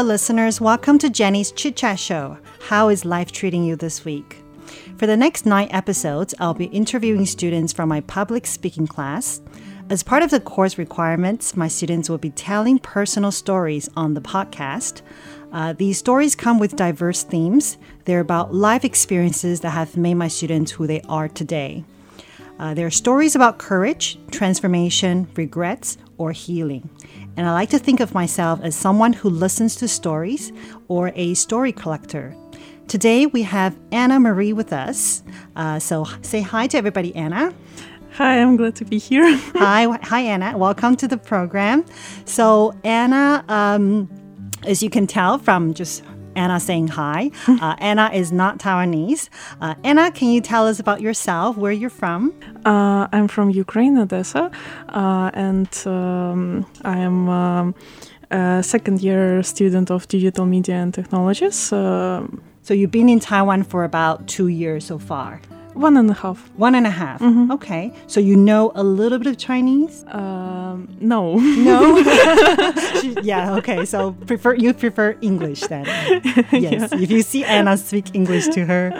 Hello, listeners. Welcome to Jenny's Chit Chat Show. How is life treating you this week? For the next nine episodes, I'll be interviewing students from my public speaking class. As part of the course requirements, my students will be telling personal stories on the podcast. Uh, these stories come with diverse themes. They're about life experiences that have made my students who they are today. Uh, there are stories about courage, transformation, regrets, or healing. And I like to think of myself as someone who listens to stories or a story collector. Today we have Anna Marie with us. Uh, so say hi to everybody, Anna. Hi, I'm glad to be here. hi, hi, Anna. Welcome to the program. So Anna, um, as you can tell from just Anna saying hi, uh, Anna is not Taiwanese. Uh, Anna, can you tell us about yourself, where you're from? Uh, I'm from Ukraine, Odessa, uh, and um, I am um, a second year student of digital media and technologies. Uh, So you've been in Taiwan for about two years so far. One and a half. One and a half. Okay. So you know a little bit of Chinese? Um, no. No. yeah. Okay. So prefer you prefer English then? Yes. If you see Anna speak English to her.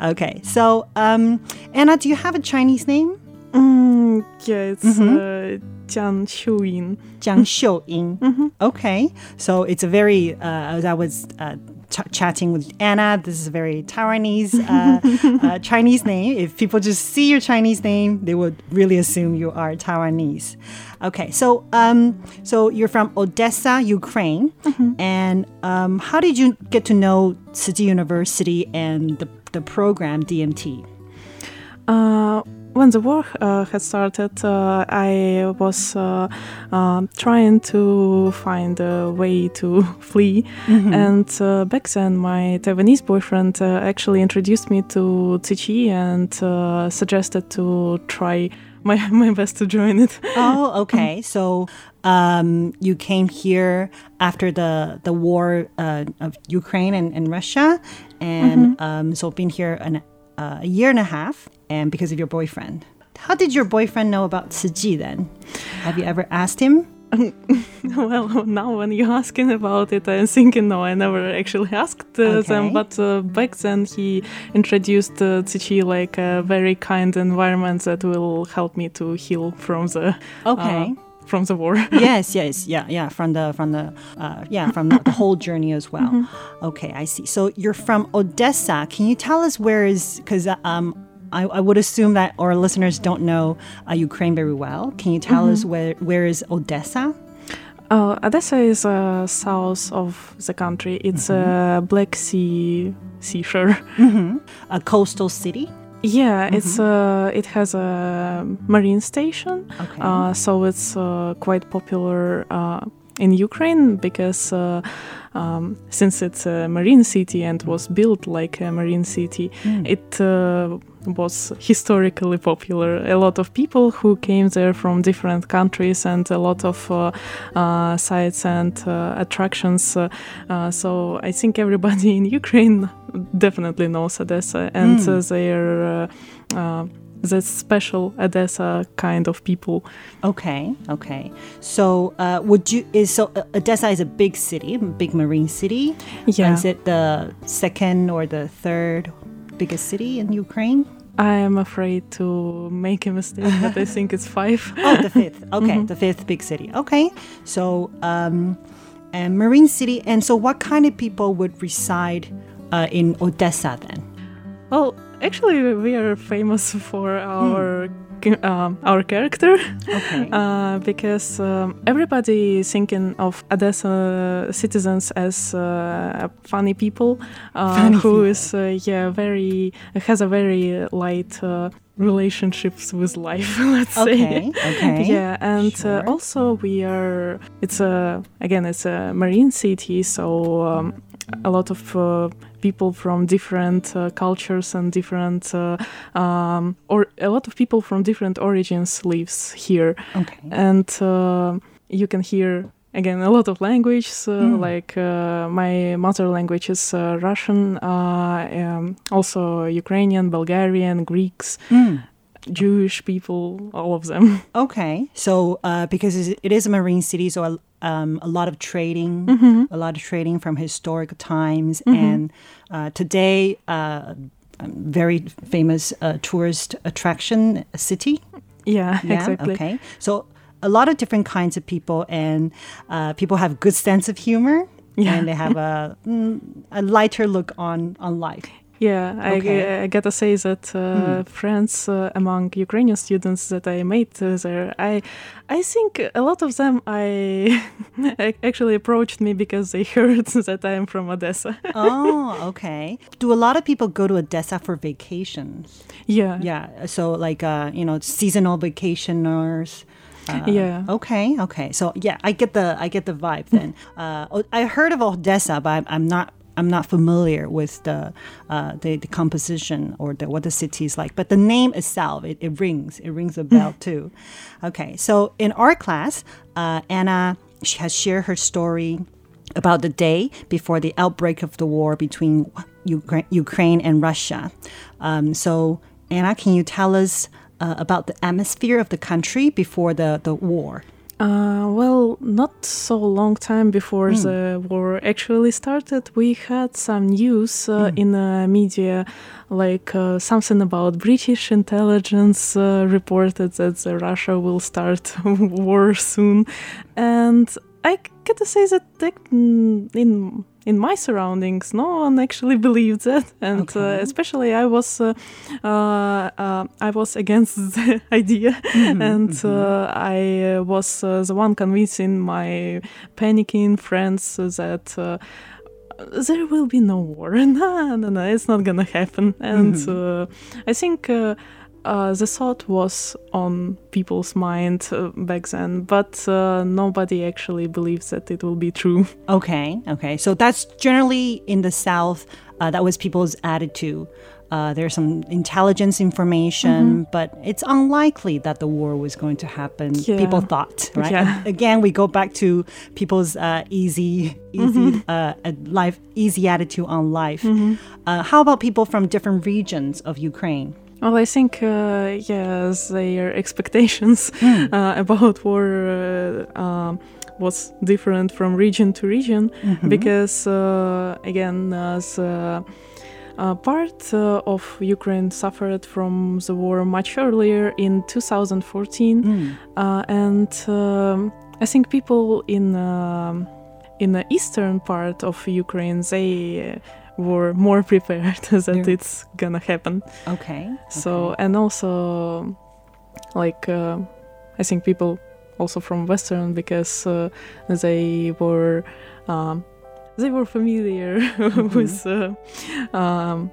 Okay. So um, Anna, do you have a Chinese name? Mm, yeah, it's uh, Jiang Qiuyin. Jiang Xiuying. Okay. So it's a very, uh, I was uh, ch- chatting with Anna, this is a very Taiwanese uh, uh, Chinese name. If people just see your Chinese name, they would really assume you are Taiwanese. Okay. So, um, so you're from Odessa, Ukraine. And um, how did you get to know Tzu Chi University and the, the program DMT? Uh, when the war uh, had started, uh, I was uh, uh, trying to find a way to flee. And uh, back then, my Taiwanese boyfriend uh, actually introduced me to Tzu and uh, suggested to try my, my best to join it. Oh, okay. So um, you came here after the the war uh, of Ukraine and, and Russia, and um, so been here an, uh, a year and a half, and because of your boyfriend. How did your boyfriend know about Tzu then? Have you ever asked him? well, now when you're asking about it, I'm thinking, no, I never actually asked uh, Okay. them. But uh, back then, he introduced uh, like a very kind environment that will help me to heal from the Okay. uh, from the war. yes, yes, yeah, yeah. From the from the uh, yeah from the, the whole journey as well. Okay, I see. So you're from Odessa. Can you tell us where is because um. I, I would assume that our listeners don't know uh, Ukraine very well. Can you tell us where where is Odessa? Uh, Odessa is uh, south of the country. It's a Black Sea seashore. A coastal city. Yeah, it's uh, it has a marine station. Okay. Uh, so it's uh, quite popular uh, in Ukraine because uh, um, since it's a marine city and was built like a marine city, it uh, was historically popular. A lot of people who came there from different countries and a lot of uh, uh, sites and uh, attractions. Uh, uh, so I think everybody in Ukraine definitely knows Odessa and uh, they're uh, uh, the special Odessa kind of people. Okay, okay. So, uh, would you is so uh, Odessa is a big city, big marine city. Yeah. Is it the second or the third biggest city in Ukraine? I am afraid to make a mistake, but I think it's five. Oh, the fifth. Okay, the fifth big city. Okay. So, um, and marine city. And so, what kind of people would reside uh, in Odessa then? Well, actually, we are famous for our um, our character Okay. uh, because um, everybody is thinking of Odessa citizens as uh, funny people uh, Funny who is uh, yeah very has a very light uh, relationships with life. Let's say. Okay. Okay. Yeah, and Sure. uh, also we are. It's a again, it's a marine city, so um, a lot of uh, people from different uh, cultures and different, uh, um, or a lot of people from different origins lives here, Okay. and uh, you can hear. Again, a lot of languages, uh, like uh, my mother language is uh, Russian, uh, um, also Ukrainian, Bulgarian, Greeks, Jewish people, all of them. Okay, so uh, because it it is a marine city, so a, um, a lot of trading, a lot of trading from historic times, and uh, today, uh, very famous uh, tourist attraction city. Yeah, Yeah, exactly. Okay, so a lot of different kinds of people, and uh, people have good sense of humor, Yeah. and they have a mm, a lighter look on on life. Yeah, I, Okay. I gotta say that uh, friends uh, among Ukrainian students that I made uh, there, I, I think a lot of them I actually approached me because they heard that I am from Odessa. oh, okay. Do a lot of people go to Odessa for vacations? yeah, Yeah, so like uh, you know, seasonal vacationers. Uh, Yeah. Okay. Okay. So yeah, I get the I get the vibe then. uh, I heard of Odessa, but I'm, I'm not I'm not familiar with the uh, the, the composition or the what the city is like. But the name itself, it, it rings it rings a bell too. Okay. So in our class, uh, Anna she has shared her story about the day before the outbreak of the war between Ukra- Ukraine and Russia. Um, so, Anna, can you tell us uh, about the atmosphere of the country before the, the war? Uh, well, not so long time before the war actually started, we had some news uh, in the media, like uh, something about British intelligence uh, reported that the Russia will start war soon, and I gotta say that mm, in in my surroundings, no one actually believed that, and Okay. uh, especially I was uh, uh, I was against the idea, and uh, I was uh, the one convincing my panicking friends that. Uh, there will be no war. No, no, no, it's not gonna happen. And uh, I think uh, uh, the thought was on people's mind uh, back then, but uh, nobody actually believes that it will be true. Okay, okay. So that's generally in the South, uh, that was people's attitude. Uh, there's some intelligence information, but it's unlikely that the war was going to happen. Yeah. People thought, right? Yeah. Again, we go back to people's uh, easy, easy uh, uh, life, easy attitude on life. Uh, how about people from different regions of Ukraine? Well, I think, uh, yes, their expectations uh, about war uh, um, was different from region to region because, uh, again, uh, the uh, part uh, of Ukraine suffered from the war much earlier in 2014, uh, and um, I think people in um in the eastern part of Ukraine they were more prepared that Yeah. it's gonna happen. Okay. So and also like uh, I think people also from Western because uh, they were um, they were familiar with uh, um,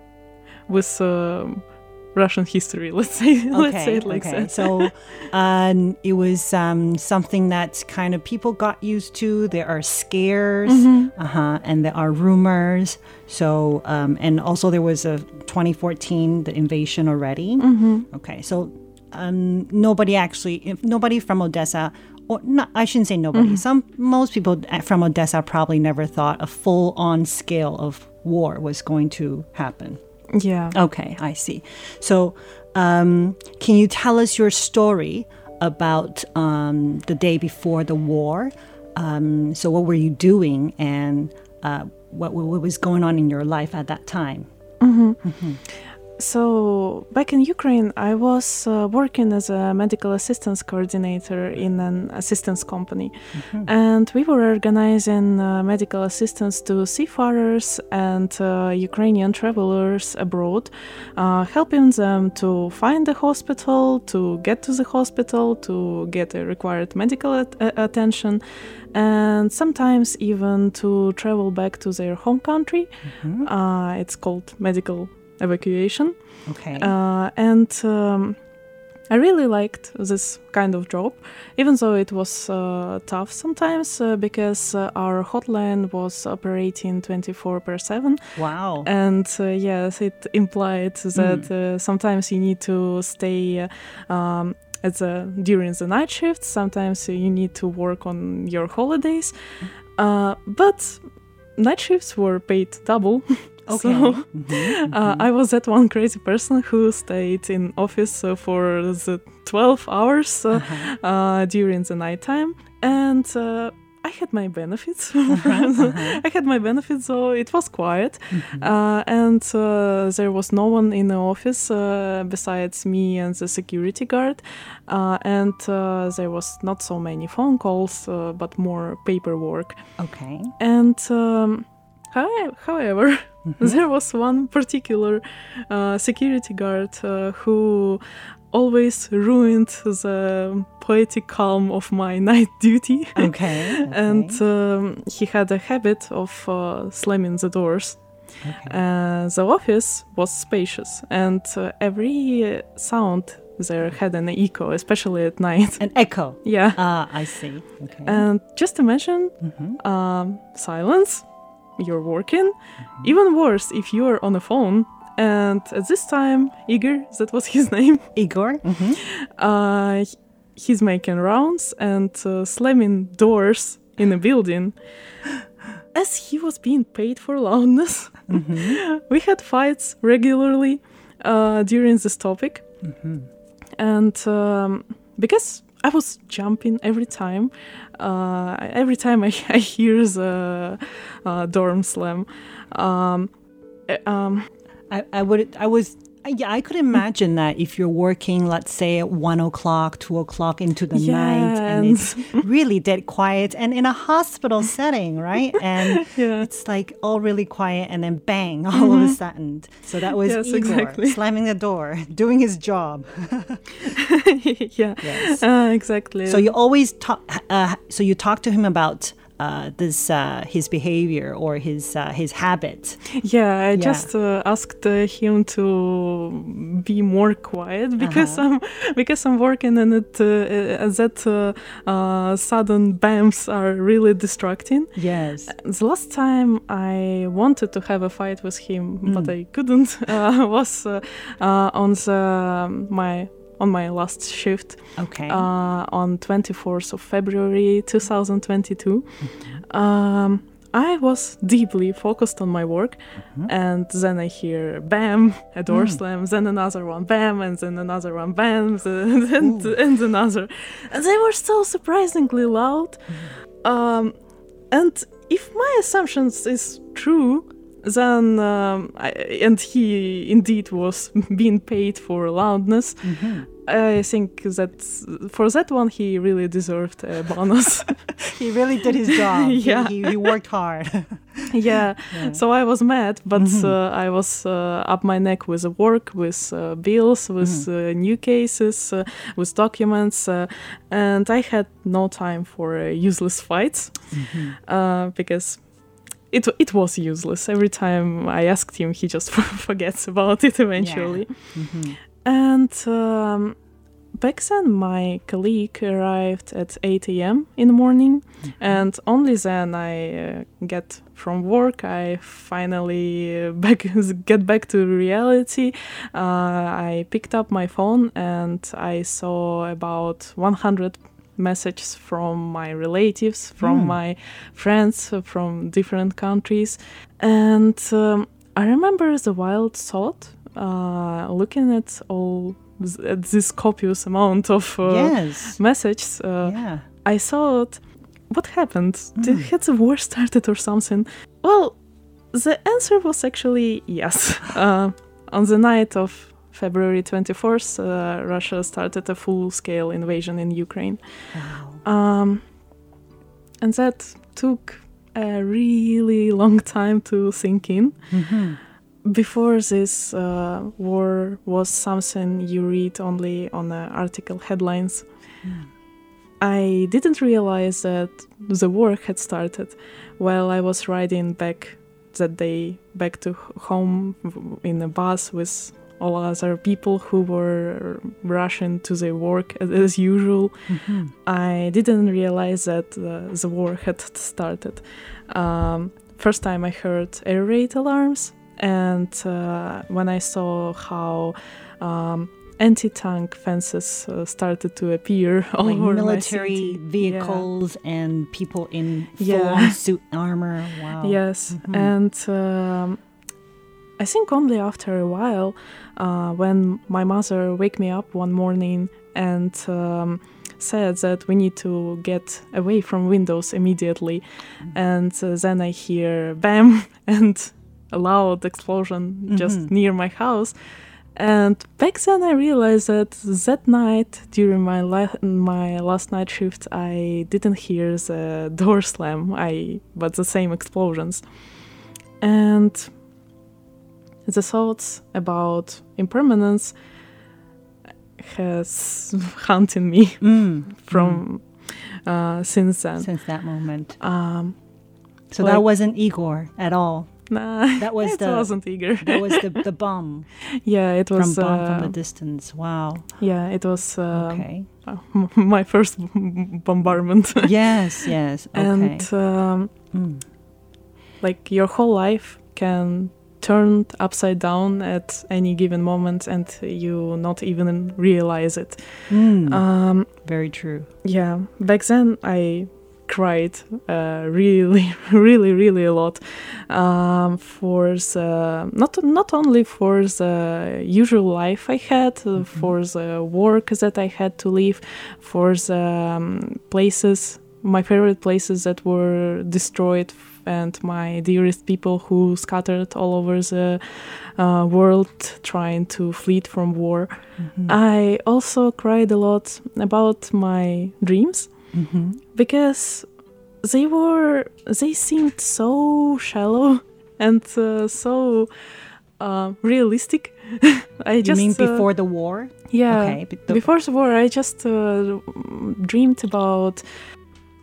with um Russian history. Let's say let's say it like okay. that. So um, it was um, something that kind of people got used to. There are scares, Mm-hmm. uh-huh, and there are rumors. So um, and also there was a 2014 the invasion already. Mm-hmm. Okay, so um, nobody actually, if nobody from Odessa. Or not, I shouldn't say nobody. Mm-hmm. Some most people from Odessa probably never thought a full-on scale of war was going to happen. Yeah. Okay, I see. So, um, can you tell us your story about um, the day before the war? Um, so, what were you doing, and uh, what, what was going on in your life at that time? So back in Ukraine, I was uh, working as a medical assistance coordinator in an assistance company, and we were organizing uh, medical assistance to seafarers and uh, Ukrainian travelers abroad, uh, helping them to find the hospital, to get to the hospital, to get the required medical at- uh, attention, and sometimes even to travel back to their home country. Uh, it's called medical evacuation. Okay. Uh, and um, I really liked this kind of job, even though it was uh, tough sometimes uh, because uh, our hotline was operating 24 per 7. wow. And uh, yes, it implied that uh, sometimes you need to stay. Uh, um, at the, during the night shift, sometimes you need to work on your holidays, uh, but night shifts were paid double. okay. So, Mhm, uh, I was that one crazy person who stayed in office uh, for the 12 hours uh, Uh-huh. uh, during the nighttime, and uh, I had my benefits. uh-huh. I had my benefits, so it was quiet, Mm-hmm. uh, and uh, there was no one in the office uh, besides me and the security guard, uh, and uh, there was not so many phone calls, uh, but more paperwork. okay. And um, however, Mm-hmm. there was one particular uh, security guard uh, who always ruined the poetic calm of my night duty. Okay. and um, he had a habit of uh, slamming the doors. okay. Uh, the office was spacious, and uh, every sound there had an echo, especially at night. An echo. yeah. Ah, I see. Okay. And just imagine Mhm. um, silence, you're working. Even worse, if you're on a phone. And at this time, Igor, that was his name, Igor. Mhm. uh, h- he's making rounds and uh, slamming doors in a building. As he was being paid for loudness, we had fights regularly uh, during this topic. And um, because I was jumping every time, uh, every time I, I hear the uh, dorm slam, um, uh, um, I, I would I was yeah I could imagine that if you're working let's say at one o'clock two o'clock into the night and it's really dead quiet and in a hospital setting right and Yeah. it's like all really quiet and then bang all of a sudden so that was Yes, Igor exactly. slamming the door doing his job yeah, Yes. uh, exactly. so you always talk uh, so you talk to him about uh, this uh, his behavior or his uh, his habit Yeah, I just uh, asked uh, him to be more quiet because I'm because I'm working and it uh, that uh, uh, sudden bams are really distracting. yes. The last time I wanted to have a fight with him, but I couldn't, uh, was uh, uh, on the my on my last shift okay uh, on 24th of February 2022. Um, I was deeply focused on my work, and then I hear bam, a door slam, then another one, bam, and then another one, bam, and, and another. And they were so surprisingly loud. Um, and if my assumptions is true, then um, I, and he indeed was being paid for loudness. I think that for that one he really deserved a bonus. he really did his job He- Yeah. he, he worked hard yeah. So I was mad, but uh, I was uh, up my neck with the work, with uh, bills, with uh, new cases, uh, with documents, uh, and I had no time for uh, useless fights uh, because it it was useless. Every time I asked him, he just forgets about it eventually. Mhm. And um, back then, my colleague arrived at 8 a.m. in the morning, and only then I uh, get from work. I finally uh, back get back to reality. Uh, I picked up my phone and I saw about 100 messages from my relatives, from Hmm. my friends from different countries, and um, I remember the wild thought uh, looking at all th- at this copious amount of uh, yes. messages. Uh, yeah. I thought, what happened? Did Mm. had the war started or something? Well, the answer was actually yes. Uh, on the night of February 24th, uh, Russia started a full-scale invasion in Ukraine. Wow. Um, and that took a really long time to sink in. Mhm. Before this uh, war was something you read only on uh, article headlines. I didn't realize that the war had started while I was riding back that day back to home in a bus with all other people who were rushing to their work as, as usual. Mhm. I didn't realize that uh, the war had started. Um, first time I heard air raid alarms, and uh, when I saw how um, anti-tank fences uh, started to appear all like over my military vehicles and people in full-on suit armor. Wow. Yes, Mhm. and um, I think only after a while, uh, when my mother wake me up one morning and um, said that we need to get away from windows immediately, and uh, then I hear bam and a loud explosion just Mhm. near my house. And back then, I realized that that night, during my la- my last night shift, I didn't hear the door slam. I but the same explosions, and the thoughts about impermanence has haunted me Mm. from uh, since then. Since that moment. Um, So like- that wasn't Igor at all. nah, That was it the- wasn't Igor. That was the the bomb yeah, it from was. bomb from uh, the distance. Wow. yeah, it was uh, Okay. uh, my first bombardment. yes. Yes. Okay. and um, Mm. like your whole life can turn upside down at any given moment and you not even realize it Mm. um Very true. yeah back then i cried uh, really really really a lot um, for the not not only for the usual life i had uh, for the work that i had to leave for the um, places my favorite places that were destroyed and my dearest people who scattered all over the uh, world trying to flee from war Mhm. i also cried a lot about my dreams Mhm. because they were they seemed so shallow and uh, so uh, realistic. I You just mean uh, before the war? yeah Okay. the- before the war I just uh, dreamed about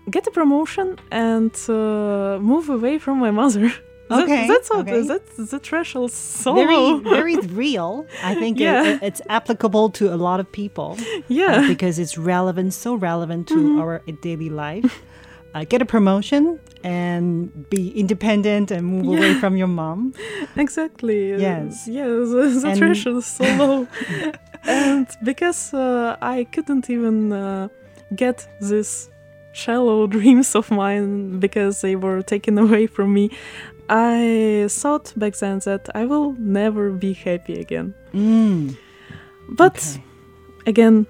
get a promotion and uh, move away from my mother. That- Okay, that's what okay. that's the threshold so very very real. I think Yeah. it- it's applicable to a lot of people. yeah uh, because it's relevant, so relevant to Mm-hmm. our daily life. Uh, get a promotion and be independent and move away from your mom. Exactly. Yes. Yeah, the, the And- threshold is so low. and because uh, I couldn't even uh, get this shallow dreams of mine because they were taken away from me, I thought back then that I will never be happy again. Mm. But Okay. again,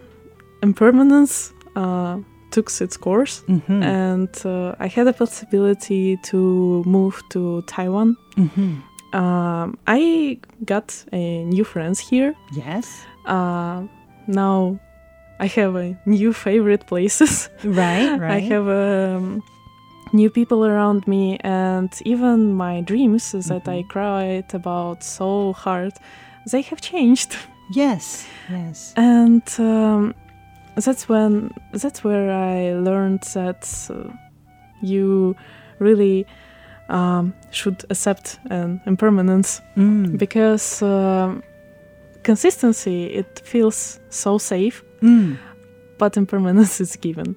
impermanence uh, took its course. Mhm. And uh, I had a possibility to move to Taiwan Mhm. um, I got a new friends here. Yes. Uh, now I have a new favorite places. Right. Right. I have um, new people around me, and even my dreams that I cried about so hard, they have changed. Yes. Yes. And um, that's when that's where I learned that uh, you really um, should accept an impermanence Mm. because um consistency it feels so safe, Mm. but impermanence is given.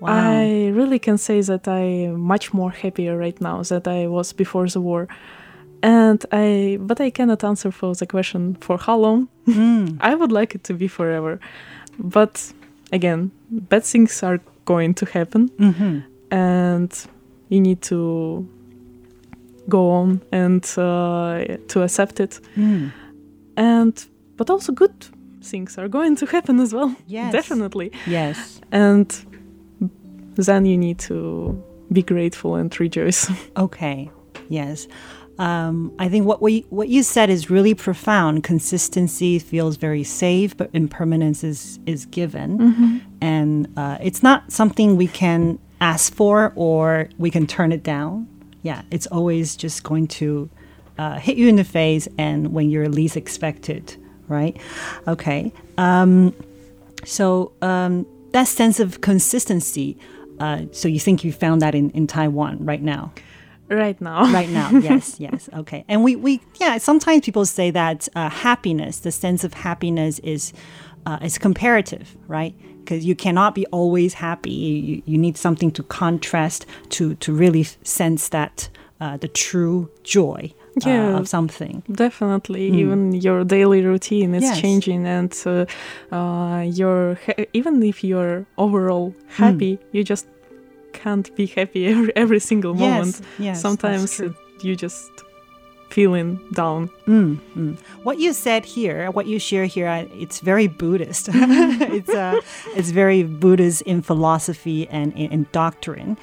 Wow. I really can say that I'm much more happier right now than I was before the war. And I, but I cannot answer for the question for how long. Mm. I would like it to be forever, but again, bad things are going to happen, hmm and you need to go on and uh, to accept it. Mm. And but also good things are going to happen as well. Yes. definitely. Yes. And then you need to be grateful and rejoice. Okay. Yes. Um, I think what we what you said is really profound. Consistency feels very safe, but impermanence is is given, and uh, it's not something we can ask for or we can turn it down. Yeah, it's always just going to uh, hit you in the face, and when you're least expected, right? Okay. Um, so um, that sense of consistency. Uh, so you think you found that in, in Taiwan right now? right now. right now yes yes okay and we we yeah sometimes people say that uh, happiness the sense of happiness is uh, is comparative right because you cannot be always happy you, you need something to contrast to to really sense that uh, the true joy uh, Yeah. of something Definitely, even your daily routine is Yes. changing, and uh, uh, you're ha- even if you're overall happy, you just can't be happy every every single moment. yes yes Sometimes it, you just feeling down. Mm, mm. What you said here, what you share here, it's very Buddhist. it's uh, it's very Buddhist in philosophy and in, in doctrine.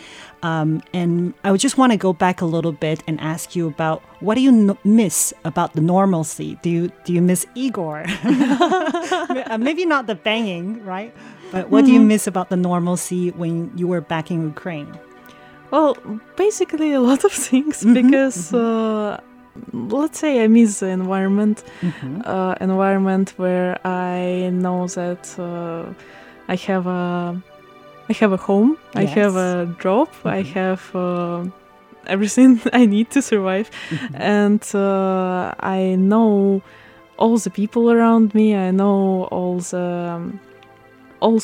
Um, and I would just want to go back a little bit and ask you about what do you n- miss about the normalcy? Do you do you miss Igor? Uh, Maybe not the banging, right? But what do you miss about the normalcy when you were back in Ukraine? Well, basically a lot of things Mhm, because uh, let's say I miss the environment, Mhm. uh, environment where I know that uh, I have a I have a home, I have a job, I Mhm. have uh, everything I need to survive, Mhm. and uh, I know all the people around me. I know all the um, all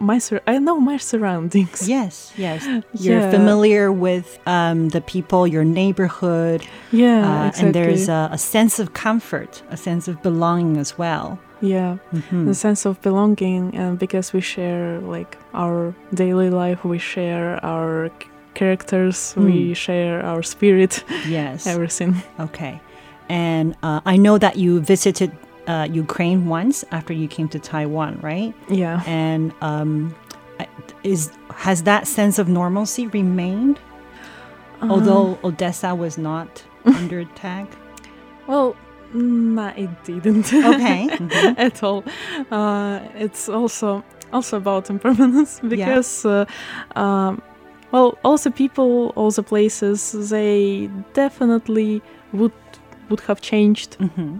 my sur- I know my surroundings. Yes, yes. You're Yeah. familiar with um, the people, your neighborhood, Yeah, uh, exactly. and there's a, a sense of comfort, a sense of belonging as well. yeah. Mhm. the sense of belonging and because we share like our daily life we share our characters Hmm. we share our spirit Yes. everything Okay. And uh, I know that you visited uh, Ukraine once after you came to Taiwan, right? yeah And um, is has that sense of normalcy remained, Uh, although Odessa was not under attack? well nah, it didn't Okay. Mhm. at all uh, it's also also about impermanence because uh, um, well all the people all the places they definitely would would have changed Mhm.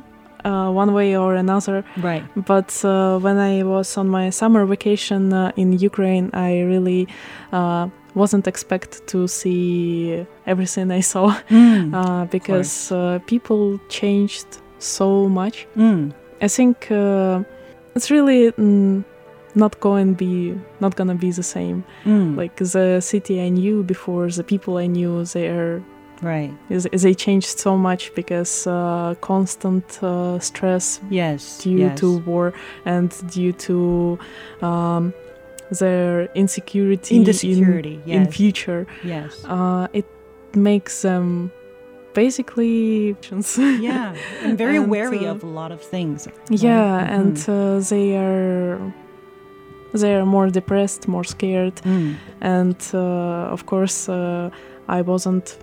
Uh, one way or another Right. But uh, when I was on my summer vacation uh, in Ukraine, I really uh, wasn't expect to see everything I saw Mm. uh, because uh, people changed so much. Mm. I think uh, it's really mm, not going be not gonna be the same. Mm. Like the city I knew before, the people I knew, they are right. is- they changed so much because uh, constant uh, stress Yes. due yes. to war and due to um, their insecurity in, Insecurity, in yes. future Yes. uh, it makes them basically yeah, and very And, wary uh, of a lot of things. yeah right? and uh, they are they are more depressed more scared Mm. and uh, of course uh, i wasn't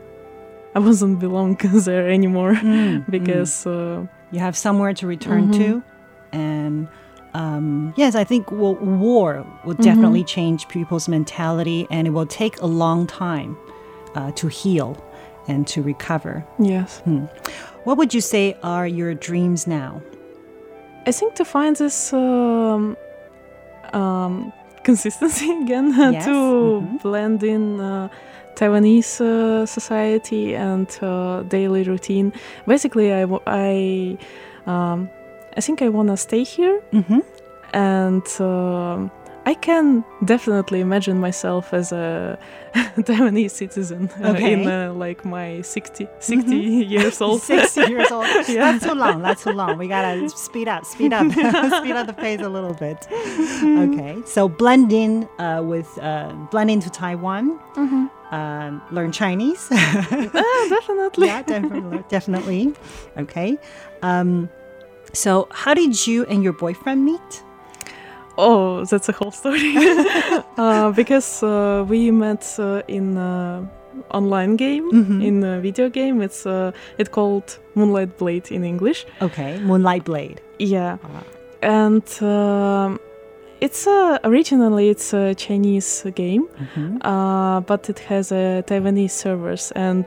i wasn't belong there anymore Mm, because uh, you have somewhere to return Mhm. to, and um, yes, I think well, war will Mhm. definitely change people's mentality, and it will take a long time uh, to heal and to recover. yes What would you say are your dreams now? I think to find this um, um, consistency again Yes, to mhm. blend in uh, Taiwanese uh, society and uh, daily routine. Basically, I w- I, um, I think I wanna stay here, Mm-hmm. and um I can definitely imagine myself as a Taiwanese citizen uh, Okay. in uh, like my 60, 60 years old. 60 years old. Yeah. That's too long. That's too long. We gotta speed up, speed up, speed up the pace a little bit. Okay. So blend in uh, with uh, blend into Taiwan. Um, learn Chinese. Ah, definitely. yeah, definitely, definitely. Okay. Um, so how did you and your boyfriend meet? Oh, that's a whole story. uh, because uh, we met uh, in uh, online game, Mhm. in a video game. It's uh, it called Moonlight Blade in English. Okay, Moonlight Blade. Yeah, Ah. and um, it's uh, originally it's a Chinese game, Mhm. uh, but it has a Taiwanese servers, and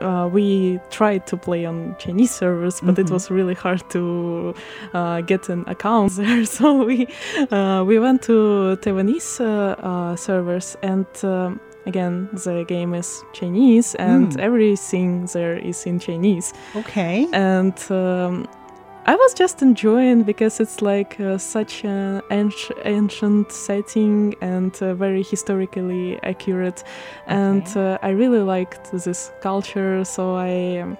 uh, we tried to play on Chinese servers, but it Mhm. was really hard to uh, get an account there. So we uh, we went to Taiwanese uh, uh, servers, and um, again the game is Chinese, and Mm. everything there is in Chinese Okay. and um, I was just enjoying because it's like uh, such an anci- ancient setting and uh, very historically accurate, and Okay. uh, I really liked this culture. So I. Um,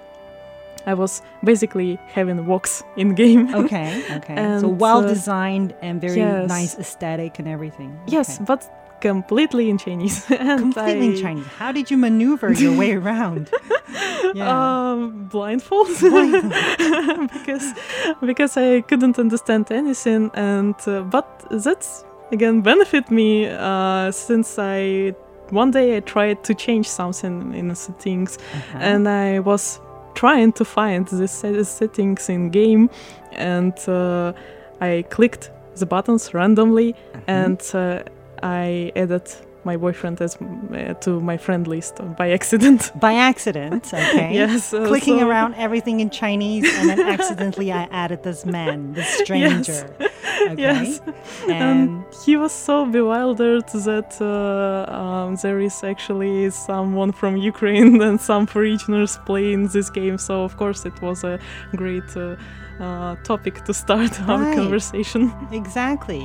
I was basically having walks in game. Okay. Okay. so well uh, designed and very yes. nice aesthetic and everything. Yes, Okay. but completely in Chinese. and completely in Chinese. How did you maneuver your way around? Yeah. Um, blindfold, because because I couldn't understand anything, and uh, but that's again benefit me uh, since I one day I tried to change something in the settings, Uh-huh. and I was trying to find the settings in game, and uh, I clicked the buttons randomly, Uh-huh. and uh, I added my boyfriend as uh, to my friend list by accident. by accident, okay. yes, uh, Clicking so- around everything in Chinese, and then accidentally I added this man, this stranger. Okay. Yes. And and he was so bewildered that uh, um, there is actually someone from Ukraine and some foreigners playing this game. So of course it was a great uh, uh, topic to start our Right. conversation. exactly.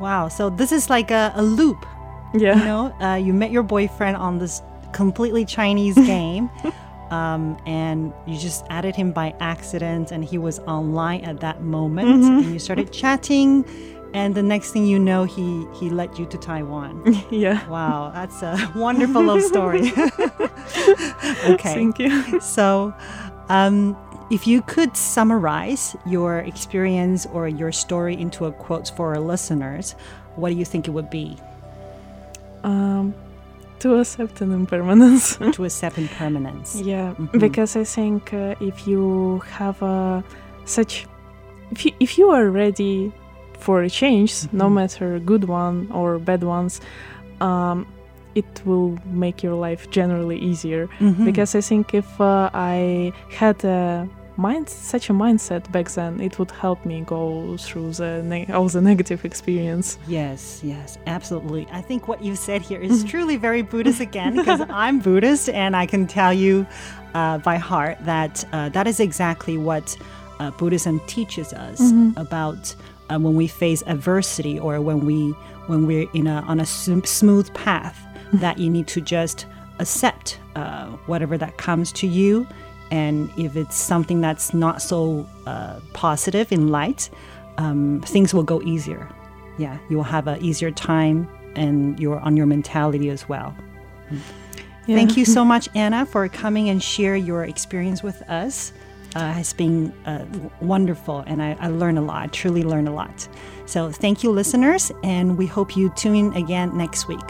Wow. So this is like a, a loop. Yeah. You know, uh, you met your boyfriend on this completely Chinese game. Um, and you just added him by accident, and he was online at that moment, Mm-hmm. and you started chatting, and the next thing you know, he he led you to Taiwan. yeah. Wow, that's a wonderful love story. okay. Thank you. So, um, if you could summarize your experience or your story into a quote for our listeners, what do you think it would be Um, to accept an impermanence. to accept impermanence? Yeah, Mhm. because I think uh, if you have uh, such, if you, if you are ready for a change, no Mhm. matter good one or bad ones, um, it will make your life generally easier. Mhm. Because I think if uh, I had a mind, such a mindset back then, it would help me go through the ne- all the negative experience. Yes, yes, absolutely. I think what you said here is truly very Buddhist again, because I'm Buddhist and I can tell you uh, by heart that uh, that is exactly what uh, Buddhism teaches us about uh, when we face adversity or when we when we're in a on a sm- smooth path. That you need to just accept uh, whatever that comes to you, and if it's something that's not so uh, positive in light, um, things will go easier. Yeah you will have an easier time and you're on your mentality as well. Yeah. thank you so much anna for coming and share your experience with us. Uh, has been uh, wonderful and I, I learned a lot truly learned a lot. So thank you listeners and we hope you tune in again next week